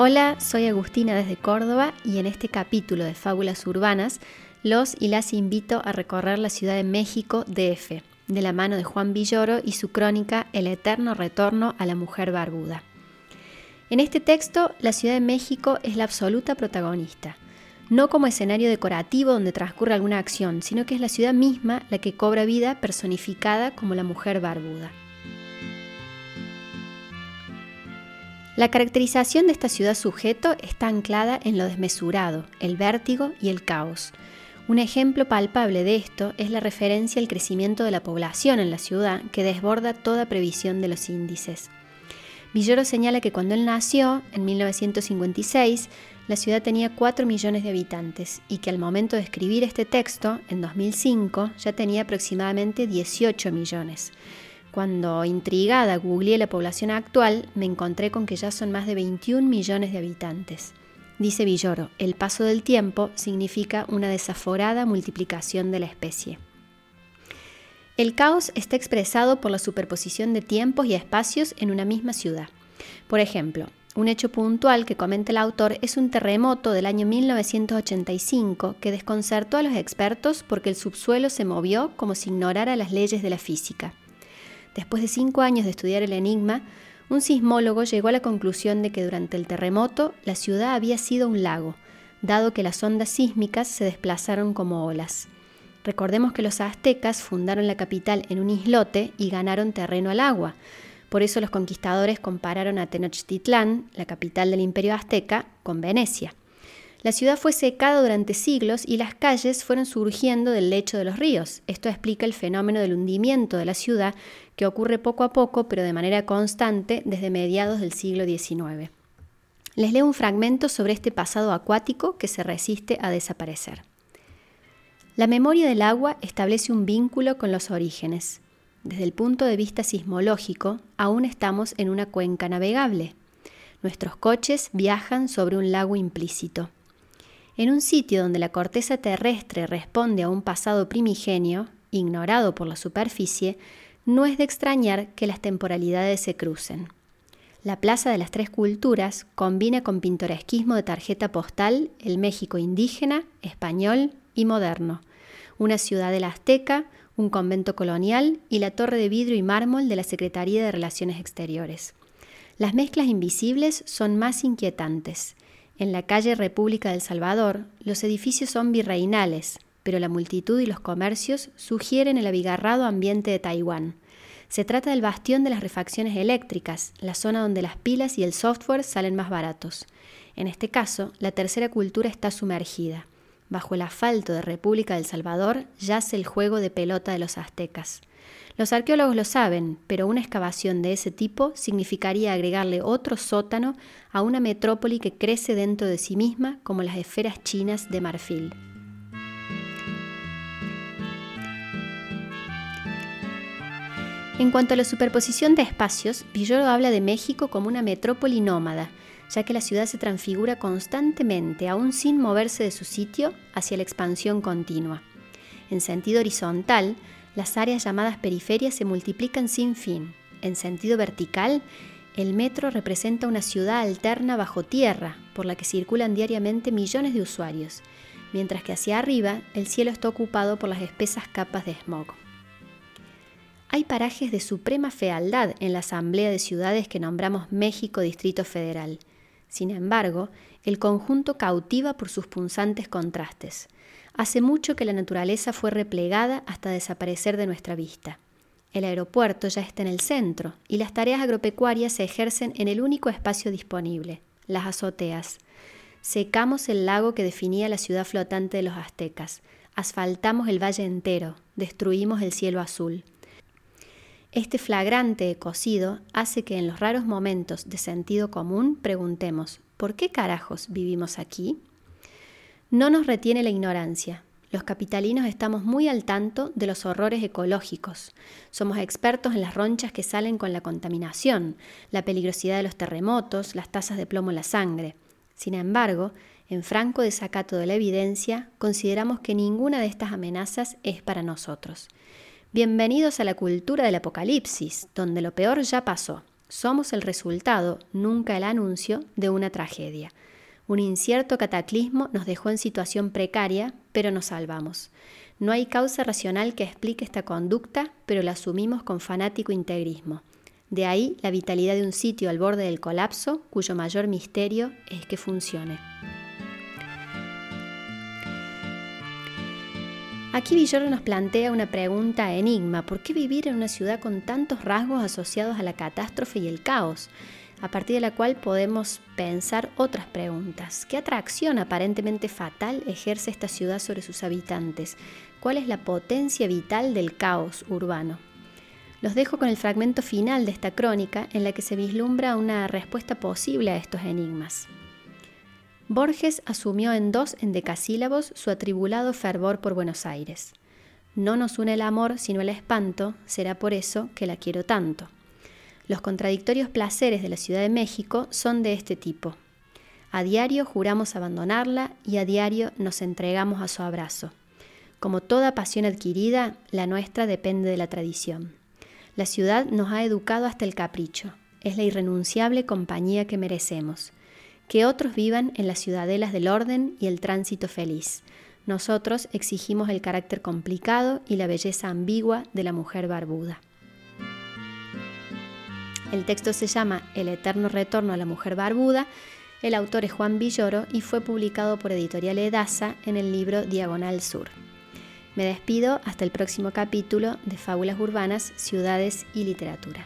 Hola, soy Agustina desde Córdoba y en este capítulo de Fábulas Urbanas los y las invito a recorrer la Ciudad de México DF, de la mano de Juan Villoro y su crónica El eterno retorno a la mujer barbuda. En este texto, la Ciudad de México es la absoluta protagonista, no como escenario decorativo donde transcurre alguna acción, sino que es la ciudad misma la que cobra vida personificada como la mujer barbuda. La caracterización de esta ciudad sujeto está anclada en lo desmesurado, el vértigo y el caos. Un ejemplo palpable de esto es la referencia al crecimiento de la población en la ciudad que desborda toda previsión de los índices. Villoro señala que cuando él nació, en 1956, la ciudad tenía 4 millones de habitantes y que al momento de escribir este texto, en 2005, ya tenía aproximadamente 18 millones. Cuando, intrigada, googleé la población actual, me encontré con que ya son más de 21 millones de habitantes. Dice Villoro, el paso del tiempo significa una desaforada multiplicación de la especie. El caos está expresado por la superposición de tiempos y espacios en una misma ciudad. Por ejemplo, un hecho puntual que comenta el autor es un terremoto del año 1985 que desconcertó a los expertos porque el subsuelo se movió como si ignorara las leyes de la física. Después de cinco años de estudiar el enigma, un sismólogo llegó a la conclusión de que durante el terremoto la ciudad había sido un lago, dado que las ondas sísmicas se desplazaron como olas. Recordemos que los aztecas fundaron la capital en un islote y ganaron terreno al agua. Por eso los conquistadores compararon a Tenochtitlán, la capital del imperio azteca, con Venecia. La ciudad fue secada durante siglos y las calles fueron surgiendo del lecho de los ríos. Esto explica el fenómeno del hundimiento de la ciudad que ocurre poco a poco pero de manera constante desde mediados del siglo XIX. Les leo un fragmento sobre este pasado acuático que se resiste a desaparecer. La memoria del agua establece un vínculo con los orígenes. Desde el punto de vista sismológico, aún estamos en una cuenca navegable. Nuestros coches viajan sobre un lago implícito. En un sitio donde la corteza terrestre responde a un pasado primigenio, ignorado por la superficie, no es de extrañar que las temporalidades se crucen. La Plaza de las Tres Culturas combina con pintoresquismo de tarjeta postal el México indígena, español y moderno, una ciudad la azteca, un convento colonial y la torre de vidrio y mármol de la Secretaría de Relaciones Exteriores. Las mezclas invisibles son más inquietantes. En la calle República del Salvador, los edificios son virreinales, pero la multitud y los comercios sugieren el abigarrado ambiente de Taiwán. Se trata del bastión de las refacciones eléctricas, la zona donde las pilas y el software salen más baratos. En este caso, la tercera cultura está sumergida. Bajo el asfalto de República del Salvador yace el juego de pelota de los aztecas. Los arqueólogos lo saben, pero una excavación de ese tipo significaría agregarle otro sótano a una metrópoli que crece dentro de sí misma como las esferas chinas de marfil. En cuanto a la superposición de espacios, Villoro habla de México como una metrópoli nómada, ya que la ciudad se transfigura constantemente, aún sin moverse de su sitio, hacia la expansión continua. En sentido horizontal, las áreas llamadas periferias se multiplican sin fin. En sentido vertical, el metro representa una ciudad alterna bajo tierra, por la que circulan diariamente millones de usuarios, mientras que hacia arriba el cielo está ocupado por las espesas capas de smog. Hay parajes de suprema fealdad en la Asamblea de Ciudades que nombramos México Distrito Federal. Sin embargo, el conjunto cautiva por sus punzantes contrastes. Hace mucho que la naturaleza fue replegada hasta desaparecer de nuestra vista. El aeropuerto ya está en el centro y las tareas agropecuarias se ejercen en el único espacio disponible, las azoteas. Secamos el lago que definía la ciudad flotante de los aztecas, asfaltamos el valle entero, destruimos el cielo azul. Este flagrante cocido hace que en los raros momentos de sentido común preguntemos, ¿por qué carajos vivimos aquí? No nos retiene la ignorancia. Los capitalinos estamos muy al tanto de los horrores ecológicos. Somos expertos en las ronchas que salen con la contaminación, la peligrosidad de los terremotos, las tasas de plomo en la sangre. Sin embargo, en franco desacato de la evidencia, consideramos que ninguna de estas amenazas es para nosotros. Bienvenidos a la cultura del apocalipsis, donde lo peor ya pasó. Somos el resultado, nunca el anuncio, de una tragedia. Un incierto cataclismo nos dejó en situación precaria, pero nos salvamos. No hay causa racional que explique esta conducta, pero la asumimos con fanático integrismo. De ahí la vitalidad de un sitio al borde del colapso, cuyo mayor misterio es que funcione. Aquí Villoro nos plantea una pregunta enigma. ¿Por qué vivir en una ciudad con tantos rasgos asociados a la catástrofe y el caos? A partir de la cual podemos pensar otras preguntas. ¿Qué atracción aparentemente fatal ejerce esta ciudad sobre sus habitantes? ¿Cuál es la potencia vital del caos urbano? Los dejo con el fragmento final de esta crónica en la que se vislumbra una respuesta posible a estos enigmas. Borges asumió en dos endecasílabos su atribulado fervor por Buenos Aires. No nos une el amor sino el espanto, será por eso que la quiero tanto. Los contradictorios placeres de la Ciudad de México son de este tipo. A diario juramos abandonarla y a diario nos entregamos a su abrazo. Como toda pasión adquirida, la nuestra depende de la tradición. La ciudad nos ha educado hasta el capricho. Es la irrenunciable compañía que merecemos que otros vivan en las ciudadelas del orden y el tránsito feliz. Nosotros exigimos el carácter complicado y la belleza ambigua de la mujer barbuda. El texto se llama El eterno retorno a la mujer barbuda. El autor es Juan Villoro y fue publicado por Editorial Edasa en el libro Diagonal Sur. Me despido hasta el próximo capítulo de Fábulas Urbanas, Ciudades y Literatura.